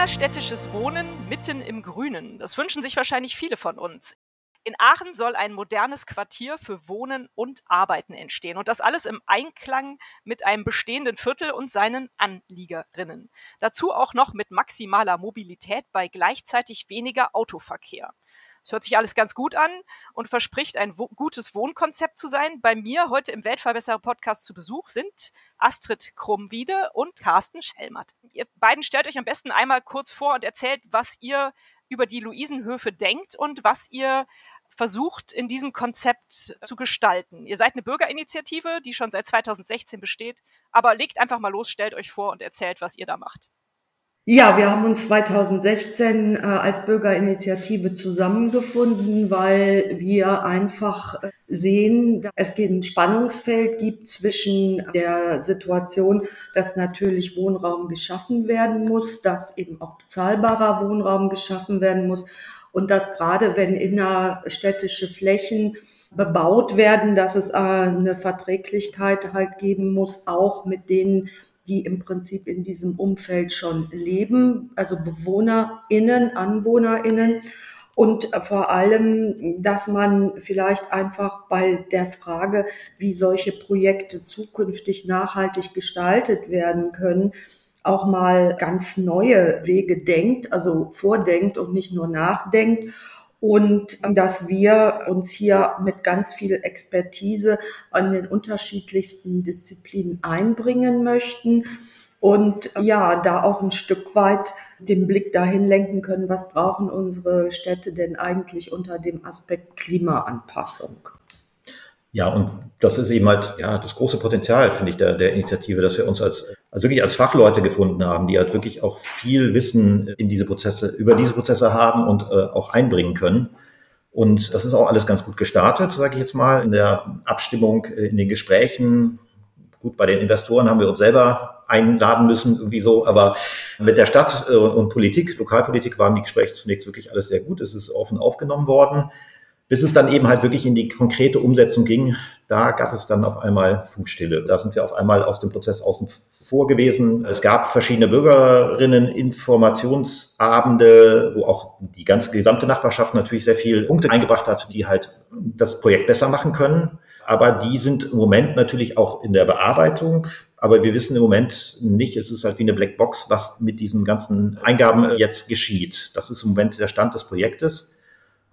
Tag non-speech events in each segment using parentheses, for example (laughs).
Innerstädtisches Wohnen mitten im Grünen. Das wünschen sich wahrscheinlich viele von uns. In Aachen soll ein modernes Quartier für Wohnen und Arbeiten entstehen. Und das alles im Einklang mit einem bestehenden Viertel und seinen Anliegerinnen. Dazu auch noch mit maximaler Mobilität bei gleichzeitig weniger Autoverkehr. Es hört sich alles ganz gut an und verspricht ein wo gutes Wohnkonzept zu sein. Bei mir heute im Weltverbesserer-Podcast zu Besuch sind Astrid Krummwiede und Carsten Schellmatt. Ihr beiden stellt euch am besten einmal kurz vor und erzählt, was ihr über die Luisenhöfe denkt und was ihr versucht, in diesem Konzept zu gestalten. Ihr seid eine Bürgerinitiative, die schon seit 2016 besteht, aber legt einfach mal los, stellt euch vor und erzählt, was ihr da macht. Ja, wir haben uns 2016 äh, als Bürgerinitiative zusammengefunden, weil wir einfach äh, sehen, dass es ein Spannungsfeld gibt zwischen der Situation, dass natürlich Wohnraum geschaffen werden muss, dass eben auch bezahlbarer Wohnraum geschaffen werden muss und dass gerade wenn innerstädtische Flächen bebaut werden, dass es äh, eine Verträglichkeit halt geben muss, auch mit denen, die im Prinzip in diesem Umfeld schon leben, also BewohnerInnen, AnwohnerInnen. Und vor allem, dass man vielleicht einfach bei der Frage, wie solche Projekte zukünftig nachhaltig gestaltet werden können, auch mal ganz neue Wege denkt, also vordenkt und nicht nur nachdenkt und dass wir uns hier mit ganz viel Expertise an den unterschiedlichsten Disziplinen einbringen möchten und ja, da auch ein Stück weit den Blick dahin lenken können, was brauchen unsere Städte denn eigentlich unter dem Aspekt Klimaanpassung. Ja, und das ist eben halt ja das große Potenzial, finde ich, der, der Initiative, dass wir uns als also wirklich als Fachleute gefunden haben, die halt wirklich auch viel Wissen in diese Prozesse, über diese Prozesse haben und äh, auch einbringen können. Und das ist auch alles ganz gut gestartet, sage ich jetzt mal, in der Abstimmung, äh, in den Gesprächen. Gut, bei den Investoren haben wir uns selber einladen müssen, irgendwie so, aber mit der Stadt äh, und Politik, Lokalpolitik waren die Gespräche zunächst wirklich alles sehr gut. Es ist offen aufgenommen worden bis es dann eben halt wirklich in die konkrete Umsetzung ging, da gab es dann auf einmal Funkstille. Da sind wir auf einmal aus dem Prozess außen vor gewesen. Es gab verschiedene Bürgerinnen-Informationsabende, wo auch die ganze gesamte Nachbarschaft natürlich sehr viel Punkte eingebracht hat, die halt das Projekt besser machen können. Aber die sind im Moment natürlich auch in der Bearbeitung. Aber wir wissen im Moment nicht, es ist halt wie eine Blackbox, was mit diesen ganzen Eingaben jetzt geschieht. Das ist im Moment der Stand des Projektes.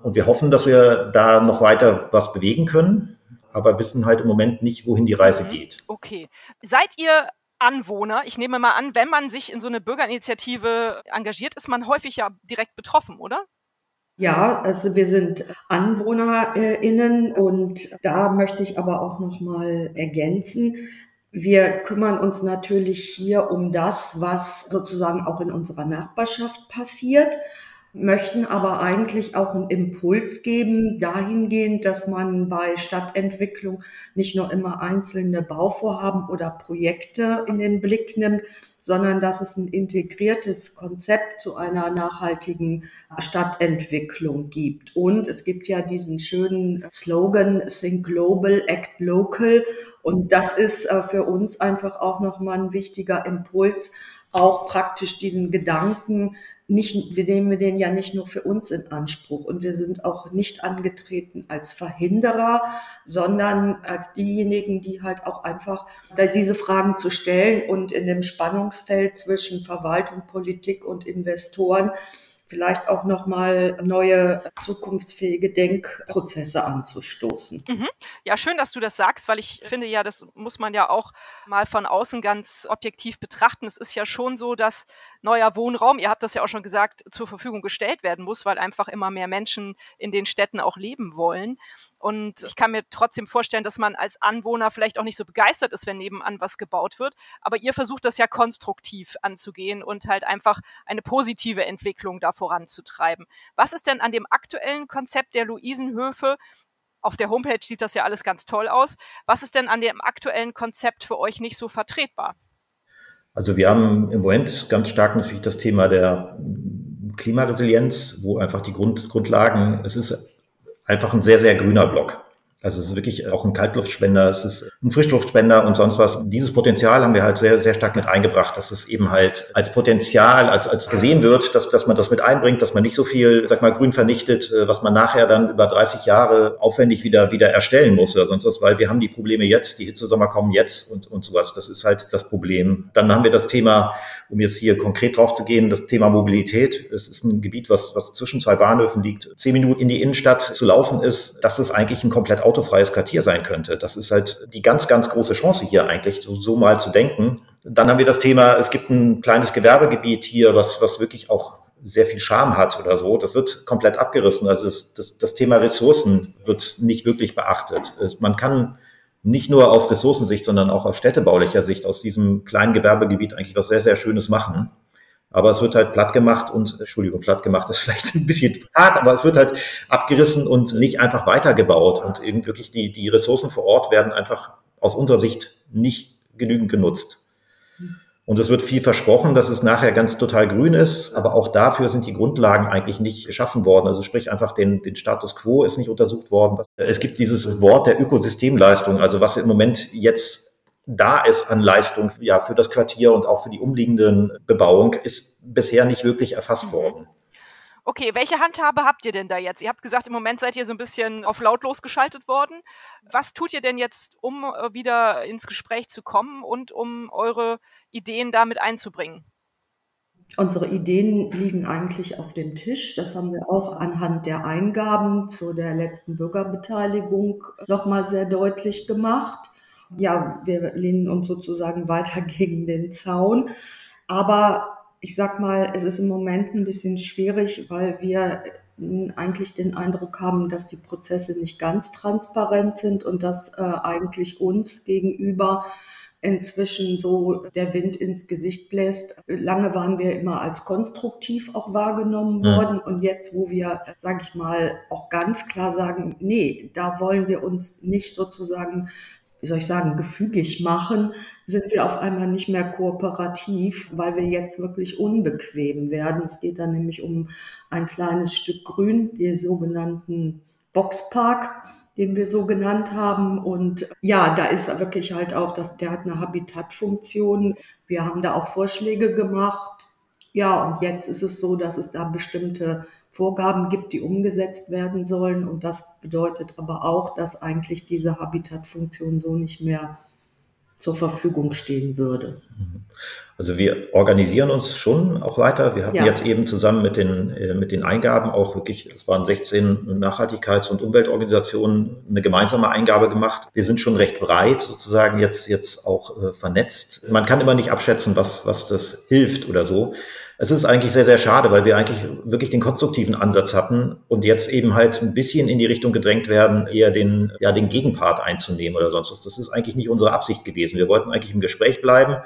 Und wir hoffen, dass wir da noch weiter was bewegen können, aber wissen halt im Moment nicht, wohin die Reise mhm. geht. Okay. Seid ihr Anwohner? Ich nehme mal an, wenn man sich in so eine Bürgerinitiative engagiert, ist man häufig ja direkt betroffen, oder? Ja, also wir sind AnwohnerInnen und da möchte ich aber auch noch mal ergänzen. Wir kümmern uns natürlich hier um das, was sozusagen auch in unserer Nachbarschaft passiert möchten aber eigentlich auch einen Impuls geben, dahingehend, dass man bei Stadtentwicklung nicht nur immer einzelne Bauvorhaben oder Projekte in den Blick nimmt, sondern dass es ein integriertes Konzept zu einer nachhaltigen Stadtentwicklung gibt. Und es gibt ja diesen schönen Slogan Think Global, Act Local. Und das ist äh, für uns einfach auch nochmal ein wichtiger Impuls, auch praktisch diesen Gedanken nicht, wir nehmen den ja nicht nur für uns in Anspruch und wir sind auch nicht angetreten als Verhinderer, sondern als diejenigen, die halt auch einfach diese Fragen zu stellen und in dem Spannungsfeld zwischen Verwaltung, Politik und Investoren vielleicht auch nochmal neue zukunftsfähige Denkprozesse anzustoßen. Mhm. Ja, schön, dass du das sagst, weil ich finde ja, das muss man ja auch mal von außen ganz objektiv betrachten. Es ist ja schon so, dass neuer Wohnraum, ihr habt das ja auch schon gesagt, zur Verfügung gestellt werden muss, weil einfach immer mehr Menschen in den Städten auch leben wollen. Und ich kann mir trotzdem vorstellen, dass man als Anwohner vielleicht auch nicht so begeistert ist, wenn nebenan was gebaut wird. Aber ihr versucht das ja konstruktiv anzugehen und halt einfach eine positive Entwicklung da voranzutreiben. Was ist denn an dem aktuellen Konzept der Luisenhöfe auf der Homepage sieht das ja alles ganz toll aus. Was ist denn an dem aktuellen Konzept für euch nicht so vertretbar? Also wir haben im Moment ganz stark natürlich das Thema der Klimaresilienz, wo einfach die Grund, Grundlagen, es ist einfach ein sehr, sehr grüner Block. Also es ist wirklich auch ein Kaltluftspender, es ist ein Frischluftspender und sonst was. Dieses Potenzial haben wir halt sehr, sehr stark mit eingebracht, dass es eben halt als Potenzial, als, als gesehen wird, dass, dass man das mit einbringt, dass man nicht so viel, sag mal, Grün vernichtet, äh, was man nachher dann über 30 Jahre aufwendig wieder, wieder erstellen muss oder sonst was, weil wir haben die Probleme jetzt, die Hitzesommer kommen jetzt und, und sowas. Das ist halt das Problem. Dann haben wir das Thema, um jetzt hier konkret drauf zu gehen, das Thema Mobilität. Es ist ein Gebiet, was, was zwischen zwei Bahnhöfen liegt. Zehn Minuten in die Innenstadt zu laufen ist, das ist eigentlich ein komplett autofreies Quartier sein könnte. Das ist halt die ganz, ganz große Chance hier eigentlich, so, so mal zu denken. Dann haben wir das Thema, es gibt ein kleines Gewerbegebiet hier, was, was wirklich auch sehr viel Charme hat oder so. Das wird komplett abgerissen. Also das, das, das Thema Ressourcen wird nicht wirklich beachtet. Man kann nicht nur aus Ressourcensicht, sondern auch aus städtebaulicher Sicht aus diesem kleinen Gewerbegebiet eigentlich was sehr, sehr Schönes machen. Aber es wird halt platt gemacht und, Entschuldigung, platt gemacht ist (laughs) vielleicht ein bisschen hart, aber es wird halt abgerissen und nicht einfach weitergebaut. Und eben wirklich die, die Ressourcen vor Ort werden einfach aus unserer Sicht nicht genügend genutzt. Und es wird viel versprochen, dass es nachher ganz total grün ist, aber auch dafür sind die Grundlagen eigentlich nicht geschaffen worden. Also sprich einfach den, den Status quo ist nicht untersucht worden. Es gibt dieses Wort der Ökosystemleistung, also was im Moment jetzt da ist an Leistung ja, für das Quartier und auch für die umliegenden Bebauung, ist bisher nicht wirklich erfasst mhm. worden. Okay, welche Handhabe habt ihr denn da jetzt? Ihr habt gesagt, im Moment seid ihr so ein bisschen auf lautlos geschaltet worden. Was tut ihr denn jetzt, um äh, wieder ins Gespräch zu kommen und um eure Ideen damit einzubringen? Unsere Ideen liegen eigentlich auf dem Tisch. Das haben wir auch anhand der Eingaben zu der letzten Bürgerbeteiligung nochmal sehr deutlich gemacht ja, wir lehnen uns sozusagen weiter (laughs) gegen den Zaun. Aber ich sag mal, es ist im Moment ein bisschen schwierig, weil wir eigentlich den Eindruck haben, dass die Prozesse nicht ganz transparent sind und dass äh, eigentlich uns gegenüber inzwischen so der Wind ins Gesicht bläst. Lange waren wir immer als konstruktiv auch wahrgenommen worden und jetzt, wo wir, sage ich mal, auch ganz klar sagen, nee, da wollen wir uns nicht sozusagen wie soll ich sagen, gefügig machen, sind wir auf einmal nicht mehr kooperativ, weil wir jetzt wirklich unbequem werden. Es geht dann nämlich um ein kleines Stück Grün, den sogenannten Boxpark, den wir so genannt haben. Und ja, da ist wirklich halt auch, dass der hat eine Habitatfunktion. Wir haben da auch Vorschläge gemacht. Ja, und jetzt ist es so, dass es da bestimmte Vorgaben gibt, die umgesetzt werden sollen. Und das bedeutet aber auch, dass eigentlich diese Habitatfunktion so nicht mehr zur Verfügung stehen würde. Also wir organisieren uns schon auch weiter. Wir hatten ja. jetzt eben zusammen mit den, äh, mit den Eingaben auch wirklich, es waren 16 Nachhaltigkeits- und Umweltorganisationen, eine gemeinsame Eingabe gemacht. Wir sind schon recht breit sozusagen jetzt, jetzt auch äh, vernetzt. Man kann immer nicht abschätzen, was, was das hilft oder so. Es ist eigentlich sehr, sehr schade, weil wir eigentlich wirklich den konstruktiven Ansatz hatten und jetzt eben halt ein bisschen in die Richtung gedrängt werden, eher den, ja, den Gegenpart einzunehmen oder sonst was. Das ist eigentlich nicht unsere Absicht gewesen. Wir wollten eigentlich im Gespräch bleiben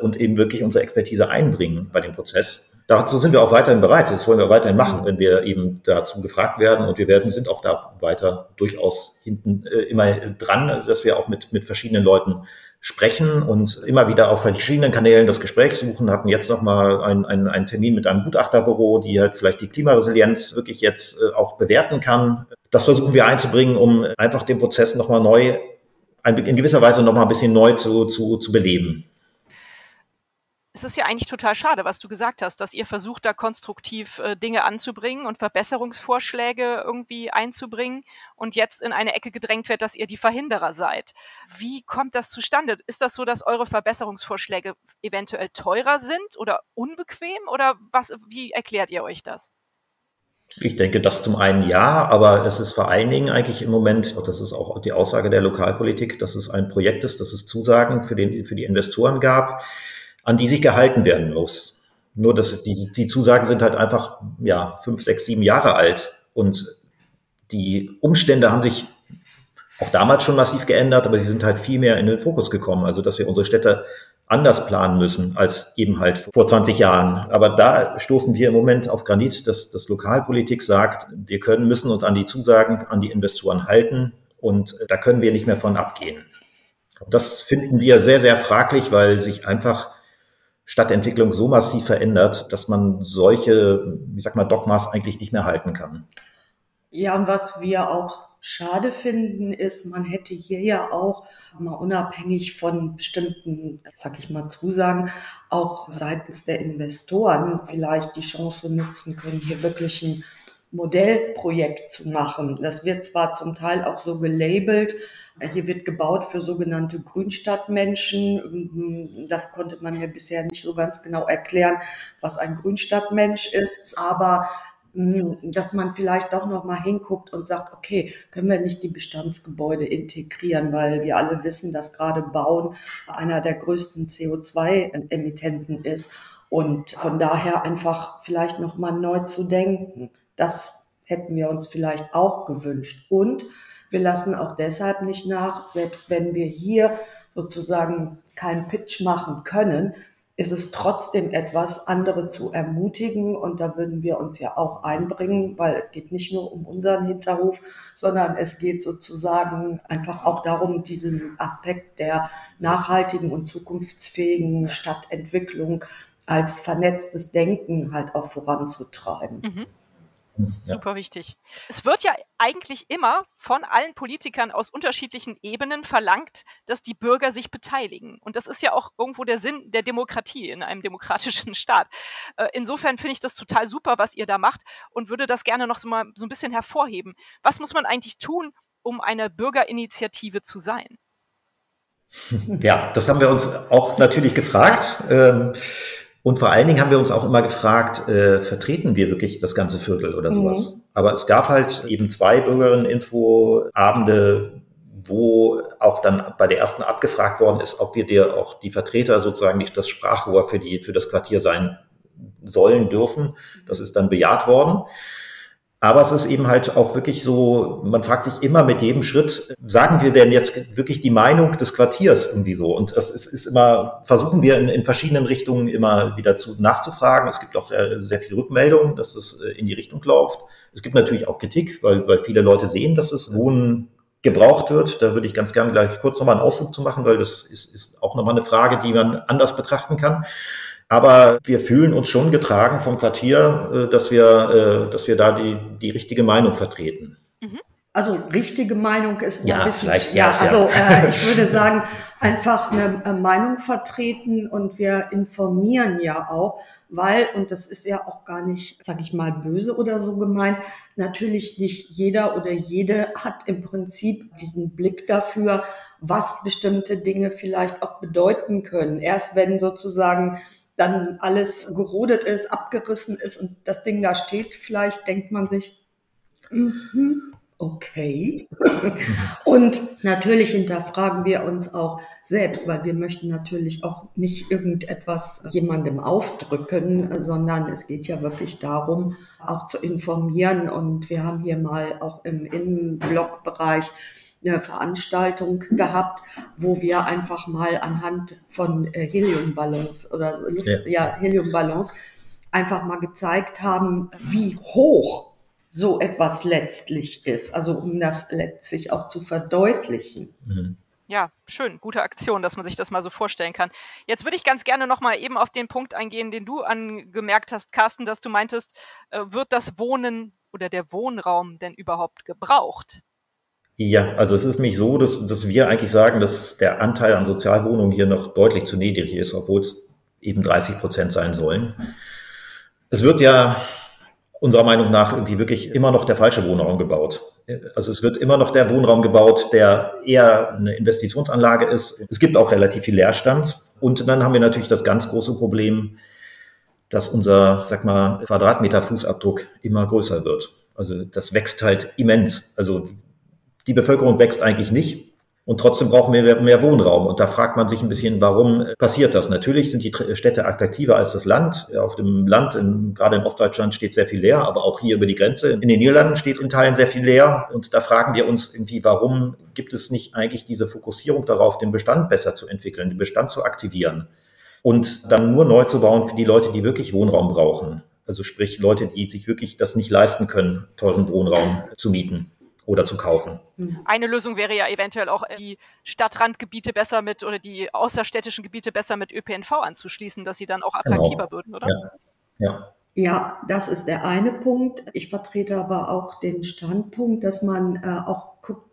und eben wirklich unsere Expertise einbringen bei dem Prozess. Dazu sind wir auch weiterhin bereit. Das wollen wir weiterhin machen, wenn wir eben dazu gefragt werden. Und wir werden, sind auch da weiter durchaus hinten äh, immer dran, dass wir auch mit, mit verschiedenen Leuten sprechen und immer wieder auf verschiedenen Kanälen das Gespräch suchen, hatten jetzt nochmal einen, einen, Termin mit einem Gutachterbüro, die halt vielleicht die Klimaresilienz wirklich jetzt äh, auch bewerten kann. Das versuchen wir einzubringen, um einfach den Prozess nochmal neu, in gewisser Weise nochmal ein bisschen neu zu, zu, zu beleben es ist ja eigentlich total schade, was du gesagt hast, dass ihr versucht, da konstruktiv äh, Dinge anzubringen und Verbesserungsvorschläge irgendwie einzubringen und jetzt in eine Ecke gedrängt wird, dass ihr die Verhinderer seid. Wie kommt das zustande? Ist das so, dass eure Verbesserungsvorschläge eventuell teurer sind oder unbequem oder was, wie erklärt ihr euch das? Ich denke, das zum einen ja, aber es ist vor allen Dingen eigentlich im Moment, das ist auch die Aussage der Lokalpolitik, dass es ein Projekt ist, dass es Zusagen für, den, für die Investoren gab, an die sich gehalten werden muss. Nur, dass die, die Zusagen sind halt einfach, ja, fünf, sechs, sieben Jahre alt und die Umstände haben sich auch damals schon massiv geändert, aber sie sind halt viel mehr in den Fokus gekommen. Also, dass wir unsere Städte anders planen müssen als eben halt vor 20 Jahren. Aber da stoßen wir im Moment auf Granit, dass, dass Lokalpolitik sagt, wir können, müssen uns an die Zusagen an die Investoren halten und da können wir nicht mehr von abgehen. Das finden wir sehr, sehr fraglich, weil sich einfach Stadtentwicklung so massiv verändert, dass man solche, ich sag mal, Dogmas eigentlich nicht mehr halten kann. Ja, und was wir auch schade finden, ist, man hätte hier ja auch mal unabhängig von bestimmten, sag ich mal, Zusagen, auch seitens der Investoren vielleicht die Chance nutzen können, hier wirklich ein Modellprojekt zu machen. Das wird zwar zum Teil auch so gelabelt, hier wird gebaut für sogenannte Grünstadtmenschen. Das konnte man mir bisher nicht so ganz genau erklären, was ein Grünstadtmensch ist, aber hm, dass man vielleicht doch noch mal hinguckt und sagt, okay, können wir nicht die Bestandsgebäude integrieren, weil wir alle wissen, dass gerade Bauen einer der größten CO2-Emittenten ist und von daher einfach vielleicht noch mal neu zu denken. Das hätten wir uns vielleicht auch gewünscht und wir lassen auch deshalb nicht nach, selbst wenn wir hier sozusagen keinen Pitch machen können, ist es trotzdem etwas, andere zu ermutigen. Und da würden wir uns ja auch einbringen, weil es geht nicht nur um unseren Hinterhof, sondern es geht sozusagen einfach auch darum, diesen Aspekt der nachhaltigen und zukunftsfähigen Stadtentwicklung als vernetztes Denken halt auch voranzutreiben. Mhm. Ja. Super wichtig. Es wird ja eigentlich immer von allen Politikern aus unterschiedlichen Ebenen verlangt, dass die Bürger sich beteiligen. Und das ist ja auch irgendwo der Sinn der Demokratie in einem demokratischen (laughs) Staat. Äh, insofern finde ich das total super, was ihr da macht und würde das gerne noch so mal so ein bisschen hervorheben. Was muss man eigentlich tun, um eine Bürgerinitiative zu sein? Ja, das haben wir uns auch natürlich gefragt. Ähm, und vor allen Dingen haben wir uns auch immer gefragt, äh, vertreten wir wirklich das ganze Viertel oder sowas? Mhm. Aber es gab halt eben zwei Bürgerinnen-Info-Abende, wo auch dann bei der ersten abgefragt worden ist, ob wir dir auch die Vertreter sozusagen nicht das Sprachrohr für die, für das Quartier sein sollen dürfen. Das ist dann bejaht worden. Aber es ist eben halt auch wirklich so, man fragt sich immer mit jedem Schritt, sagen wir denn jetzt wirklich die Meinung des Quartiers irgendwie so? Und das ist, ist immer, versuchen wir in, in verschiedenen Richtungen immer wieder zu, nachzufragen. Es gibt auch äh, sehr viel Rückmeldungen, dass es äh, in die Richtung läuft. Es gibt natürlich auch Kritik, weil, weil viele Leute sehen, dass es Wohnen gebraucht wird. Da würde ich ganz gerne gleich kurz nochmal einen Ausflug zu machen, weil das ist, ist auch nochmal eine Frage, die man anders betrachten kann. Aber wir fühlen uns schon getragen vom Quartier, äh, dass wir, äh, dass wir da die, die richtige Meinung vertreten. Mhm. Also richtige Meinung ist ja, ein bisschen, ja, also äh, (laughs) ich würde sagen, einfach eine Meinung vertreten und wir informieren ja auch, weil, und das ist ja auch gar nicht, sag ich mal, böse oder so gemeint, natürlich nicht jeder oder jede hat im Prinzip diesen Blick dafür, was bestimmte Dinge vielleicht auch bedeuten können. Erst wenn sozusagen dann alles gerodet ist, abgerissen ist und das Ding da steht, vielleicht denkt man sich, mm okay. (laughs) und natürlich hinterfragen wir uns auch selbst, weil wir möchten natürlich auch nicht irgendetwas jemandem aufdrücken, sondern es geht ja wirklich darum, auch zu informieren. Und wir haben hier mal auch im Innenblockbereich eine Veranstaltung gehabt, wo wir einfach mal anhand von äh, Heliumballons oder Luft, ja. ja, Heliumballons einfach mal gezeigt haben, wie hoch so etwas letztlich ist. Also um das letztlich auch zu verdeutlichen. Mhm. Ja, schön, gute Aktion, dass man sich das mal so vorstellen kann. Jetzt würde ich ganz gerne noch mal eben auf den Punkt eingehen, den du angemerkt hast, Carsten, dass du meintest, äh, wird das Wohnen oder der Wohnraum denn überhaupt gebraucht? Ja, also es ist nämlich so, dass, dass wir eigentlich sagen, dass der Anteil an Sozialwohnungen hier noch deutlich zu niedrig ist, obwohl es eben 30 Prozent sein sollen. Es wird ja unserer Meinung nach irgendwie wirklich immer noch der falsche Wohnraum gebaut. Also es wird immer noch der Wohnraum gebaut, der eher eine Investitionsanlage ist. Es gibt auch relativ viel Leerstand. Und dann haben wir natürlich das ganz große Problem, dass unser, sag mal, Quadratmeter Fußabdruck immer größer wird. Also das wächst halt immens. Also die Bevölkerung wächst eigentlich nicht. Und trotzdem brauchen wir mehr, Wohnraum. Und da fragt man sich ein bisschen, warum passiert das? Natürlich sind die Städte attraktiver als das Land. Auf dem Land, in, gerade in Ostdeutschland, steht sehr viel leer, aber auch hier über die Grenze. In den Niederlanden steht in Teilen sehr viel leer. Und da fragen wir uns irgendwie, warum gibt es nicht eigentlich diese Fokussierung darauf, den Bestand besser zu entwickeln, den Bestand zu aktivieren und dann nur neu zu bauen für die Leute, die wirklich Wohnraum brauchen. Also sprich Leute, die sich wirklich das nicht leisten können, teuren Wohnraum zu mieten oder zu kaufen. Mhm. Eine Lösung wäre ja eventuell auch, die Stadtrandgebiete besser mit oder die außerstädtischen Gebiete besser mit ÖPNV anzuschließen, dass sie dann auch genau. attraktiver genau. würden, oder? Ja. ja. Ja, das ist der eine Punkt. Ich vertrete aber auch den Standpunkt, dass man äh, auch guckt,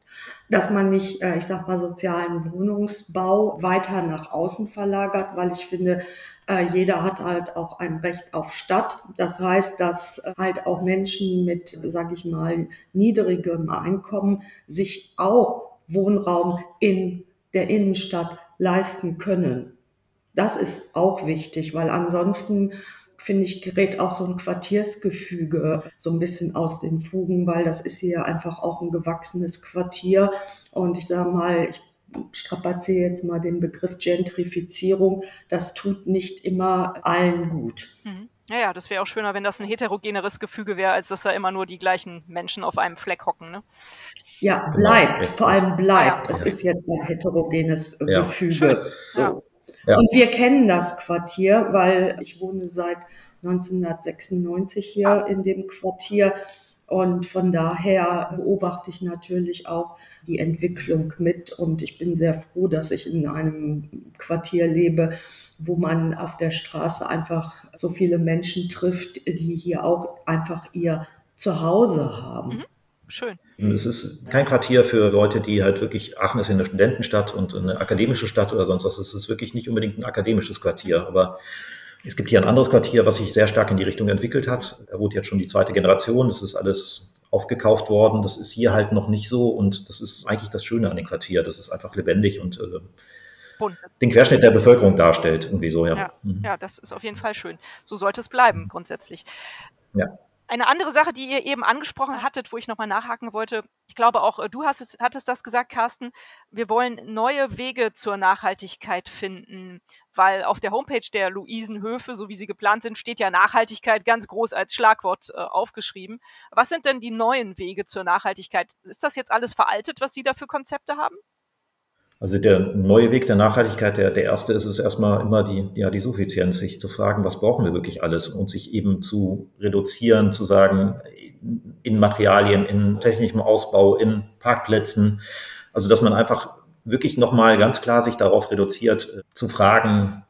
dass man nicht, äh, ich sag mal, sozialen Wohnungsbau weiter nach außen verlagert, weil ich finde, äh, jeder hat halt auch ein Recht auf Stadt. Das heißt, dass halt auch Menschen mit, sage ich mal, niedrigem Einkommen sich auch Wohnraum in der Innenstadt leisten können. Das ist auch wichtig, weil ansonsten finde ich, gerät auch so ein Quartiersgefüge so ein bisschen aus den Fugen, weil das ist hier einfach auch ein gewachsenes Quartier. Und ich sage mal, ich strapaziere jetzt mal den Begriff Gentrifizierung, das tut nicht immer allen gut. Mhm. Ja, ja, das wäre auch schöner, wenn das ein heterogeneres Gefüge wäre, als dass da immer nur die gleichen Menschen auf einem Fleck hocken. Ne? Ja, bleibt, vor allem bleibt. Ah, ja. Es ist jetzt ein heterogenes ja. Gefüge. So. Ja. Ja. Und wir kennen das Quartier, weil ich wohne seit 1996 hier ah. in dem Quartier. Und von daher beobachte ich natürlich auch die Entwicklung mit. Und ich bin sehr froh, dass ich in einem Quartier lebe, wo man auf der Straße einfach so viele Menschen trifft, die hier auch einfach ihr Zuhause haben. Mhm. Schön. Es ist kein Quartier für Leute, die halt wirklich, Aachen ist ja eine Studentenstadt und eine akademische Stadt oder sonst was. Es ist wirklich nicht unbedingt ein akademisches Quartier, aber es gibt hier ein anderes Quartier, was sich sehr stark in die Richtung entwickelt hat. Da wohnt jetzt schon die zweite Generation. Das ist alles aufgekauft worden. Das ist hier halt noch nicht so und das ist eigentlich das Schöne an dem Quartier. Das ist einfach lebendig und äh, den Querschnitt der Bevölkerung darstellt, irgendwie so, ja. Ja, mhm. ja, das ist auf jeden Fall schön. So sollte es bleiben, grundsätzlich. Ja. Eine andere Sache, die ihr eben angesprochen hattet, wo ich nochmal nachhaken wollte, ich glaube auch äh, du hast es, hattest das gesagt, Carsten, wir wollen neue Wege zur Nachhaltigkeit finden, weil auf der Homepage der Luisenhöfe, so wie sie geplant sind, steht ja Nachhaltigkeit ganz groß als Schlagwort äh, aufgeschrieben. Was sind denn die neuen Wege zur Nachhaltigkeit? Ist das jetzt alles veraltet, was Sie da für Konzepte haben? Also der neue Weg der Nachhaltigkeit, der, der erste ist es erstmal immer die, ja, die Suffizienz, sich zu fragen, was brauchen wir wirklich alles und sich eben zu reduzieren, zu sagen, in Materialien, in technischem Ausbau, in Parkplätzen. Also dass man einfach wirklich nochmal ganz klar sich darauf reduziert, äh, zu fragen,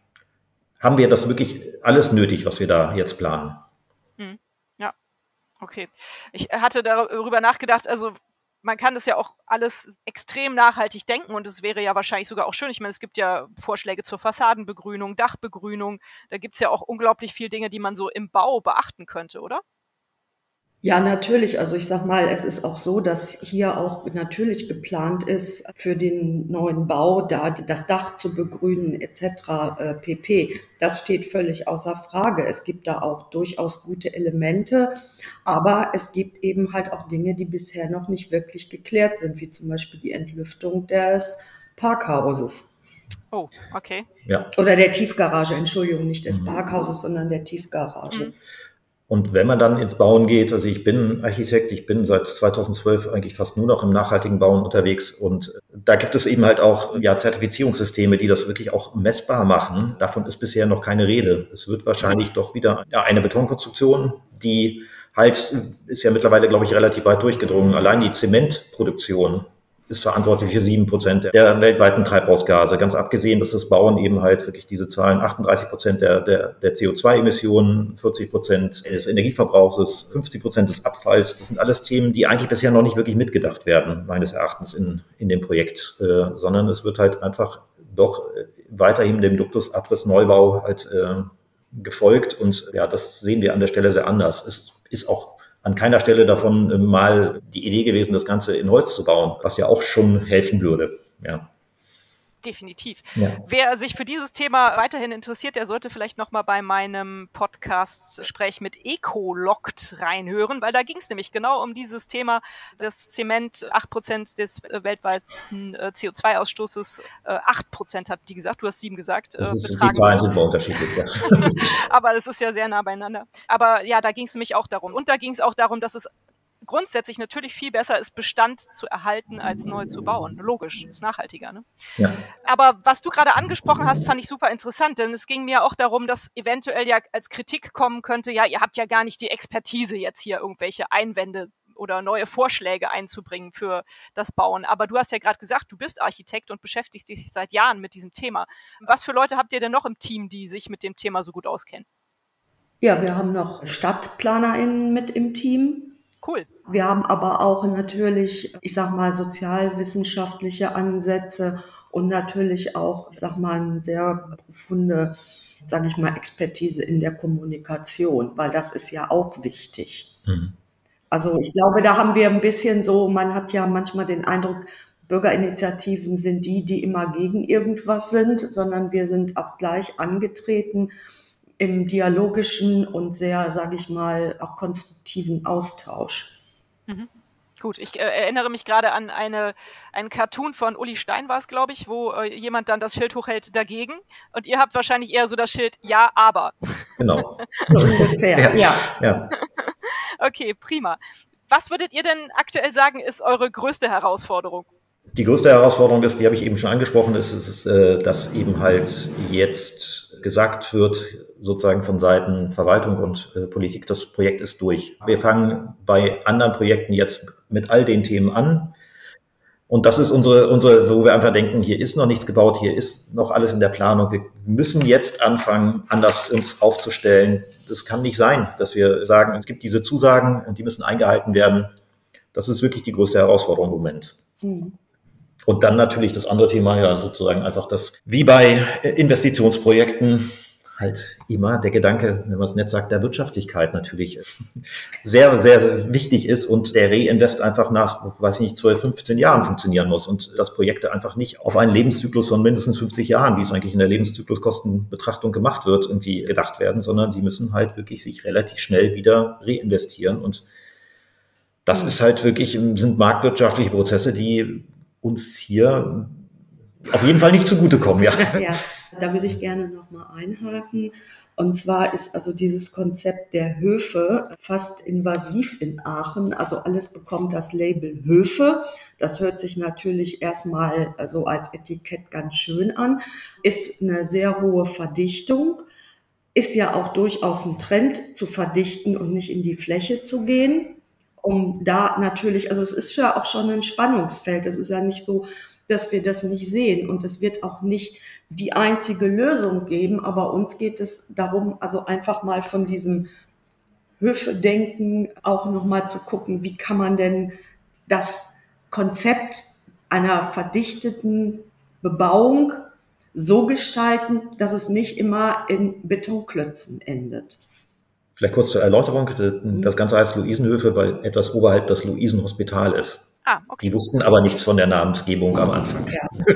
haben wir das wirklich alles nötig, was wir da jetzt planen? Hm, ja, okay. Ich hatte darüber nachgedacht, also man kann das ja auch alles extrem nachhaltig denken und es wäre ja wahrscheinlich sogar auch schön. Ich meine, es gibt ja Vorschläge zur Fassadenbegrünung, Dachbegrünung. Da gibt es ja auch unglaublich viele Dinge, die man so im Bau beachten könnte, oder? Ja, natürlich. Also ich sag mal, es ist auch so, dass hier auch natürlich geplant ist, für den neuen Bau da das Dach zu begrünen etc. Äh, pp. Das steht völlig außer Frage. Es gibt da auch durchaus gute Elemente, aber es gibt eben halt auch Dinge, die bisher noch nicht wirklich geklärt sind, wie zum Beispiel die Entlüftung des Parkhauses. Oh, okay. Ja. Oder der Tiefgarage, Entschuldigung, nicht des mhm. Parkhauses, sondern der Tiefgarage. Mhm. Und wenn man dann ins Bauen geht, also ich bin Architekt, ich bin seit 2012 eigentlich fast nur noch im nachhaltigen Bauen unterwegs und da gibt es eben halt auch ja, Zertifizierungssysteme, die das wirklich auch messbar machen. Davon ist bisher noch keine Rede. Es wird wahrscheinlich doch wieder eine Betonkonstruktion, die halt ist ja mittlerweile, glaube ich, relativ weit durchgedrungen. Allein die Zementproduktion ist verantwortlich für sieben Prozent der weltweiten Treibhausgase. Ganz abgesehen, dass das Bauen eben halt wirklich diese Zahlen 38 Prozent der, der, der CO2-Emissionen, 40 Prozent des Energieverbrauchs, 50 Prozent des Abfalls. Das sind alles Themen, die eigentlich bisher noch nicht wirklich mitgedacht werden, meines Erachtens in, in dem Projekt, äh, sondern es wird halt einfach doch äh, weiterhin dem Duktus Abriss Neubau halt äh, gefolgt und ja, das sehen wir an der Stelle sehr anders. Es ist auch an keiner Stelle davon äh, mal die Idee gewesen, das Ganze in Holz zu bauen, was ja auch schon helfen würde. Ja. Definitiv. Ja. Wer sich für dieses Thema weiterhin interessiert, der sollte vielleicht noch mal bei meinem Podcast-Sprech mit Ecolockt reinhören, weil da ging es nämlich genau um dieses Thema, dass Zement 8% des äh, weltweiten äh, CO2-Ausstoßes, äh, 8% hat die gesagt, du hast 7 gesagt, äh, betragen. Die Zahlen sind unterschiedlich, ja. (laughs) Aber das ist ja sehr nah beieinander. Aber ja, da ging es nämlich auch darum. Und da ging es auch darum, dass es grundsätzlich natürlich viel besser ist, Bestand zu erhalten, als neu zu bauen. Logisch, ist nachhaltiger. Ne? Ja. Aber was du gerade angesprochen hast, fand ich super interessant, denn es ging mir auch darum, dass eventuell ja als Kritik kommen könnte, ja, ihr habt ja gar nicht die Expertise, jetzt hier irgendwelche Einwände oder neue Vorschläge einzubringen für das Bauen. Aber du hast ja gerade gesagt, du bist Architekt und beschäftigst dich seit Jahren mit diesem Thema. Was für Leute habt ihr denn noch im Team, die sich mit dem Thema so gut auskennen? Ja, wir haben noch StadtplanerInnen mit im Team. Cool. Wir haben aber auch natürlich, ich sag mal, sozialwissenschaftliche Ansätze und natürlich auch, ich sag mal, eine sehr profunde, sage ich mal, Expertise in der Kommunikation, weil das ist ja auch wichtig. Mhm. Also ich glaube, da haben wir ein bisschen so, man hat ja manchmal den Eindruck, Bürgerinitiativen sind die, die immer gegen irgendwas sind, sondern wir sind auch gleich angetreten, im dialogischen und sehr, sage ich mal, auch konstruktiven Austausch. Mhm. Gut, ich äh, erinnere mich gerade an eine, einen Cartoon von Uli Stein war es, glaube ich, wo äh, jemand dann das Schild hochhält dagegen und ihr habt wahrscheinlich eher so das Schild Ja, aber. Genau. (laughs) ungefähr, ja. ja. (laughs) Okay, prima. Was würdet ihr denn aktuell sagen, ist eure größte Herausforderung? Die größte Herausforderung ist, die habe ich eben schon angesprochen, ist, ist äh, dass eben halt jetzt gesagt wird, sozusagen von Seiten Verwaltung und äh, Politik, das Projekt ist durch. Wir fangen bei anderen Projekten jetzt mit all den Themen an. Und das ist unsere, unsere, wo wir einfach denken, hier ist noch nichts gebaut, hier ist noch alles in der Planung. Wir müssen jetzt anfangen, anders uns aufzustellen. Das kann nicht sein, dass wir sagen, es gibt diese Zusagen und die müssen eingehalten werden. Das ist wirklich die größte Herausforderung im Moment. Mhm. Und dann natürlich das andere Thema, ja, sozusagen einfach das, wie bei Investitionsprojekten, halt immer der Gedanke, wenn man es nett sagt, der Wirtschaftlichkeit natürlich sehr, sehr wichtig ist und der Reinvest einfach nach, weiß ich nicht, 12, 15 Jahren funktionieren muss und dass Projekte einfach nicht auf einen Lebenszyklus von mindestens 50 Jahren, wie es eigentlich in der Lebenszykluskostenbetrachtung gemacht wird, irgendwie gedacht werden, sondern sie müssen halt wirklich sich relativ schnell wieder reinvestieren und das ist halt wirklich, sind marktwirtschaftliche Prozesse, die uns hier auf jeden Fall nicht zugutekommen, ja. (laughs) Ja, da würde ich gerne nochmal einhaken. Und zwar ist also dieses Konzept der Höfe fast invasiv in Aachen. Also alles bekommt das Label Höfe. Das hört sich natürlich erstmal so als Etikett ganz schön an. Ist eine sehr hohe Verdichtung. Ist ja auch durchaus ein Trend zu verdichten und nicht in die Fläche zu gehen um da natürlich, also es ist ja auch schon ein Spannungsfeld. Es ist ja nicht so, dass wir das nicht sehen und es wird auch nicht die einzige Lösung geben, aber uns geht es darum, also einfach mal von diesem Höfe-Denken auch nochmal zu gucken, wie kann man denn das Konzept einer verdichteten Bebauung so gestalten, dass es nicht immer in Betonklötzen endet. Vielleicht kurz zur Erläuterung. Das Ganze heißt Luisenhöfe, weil etwas oberhalb das Luisenhospital ist. Ah, okay. Die wussten aber nichts von der Namensgebung am Anfang. Ja. (laughs)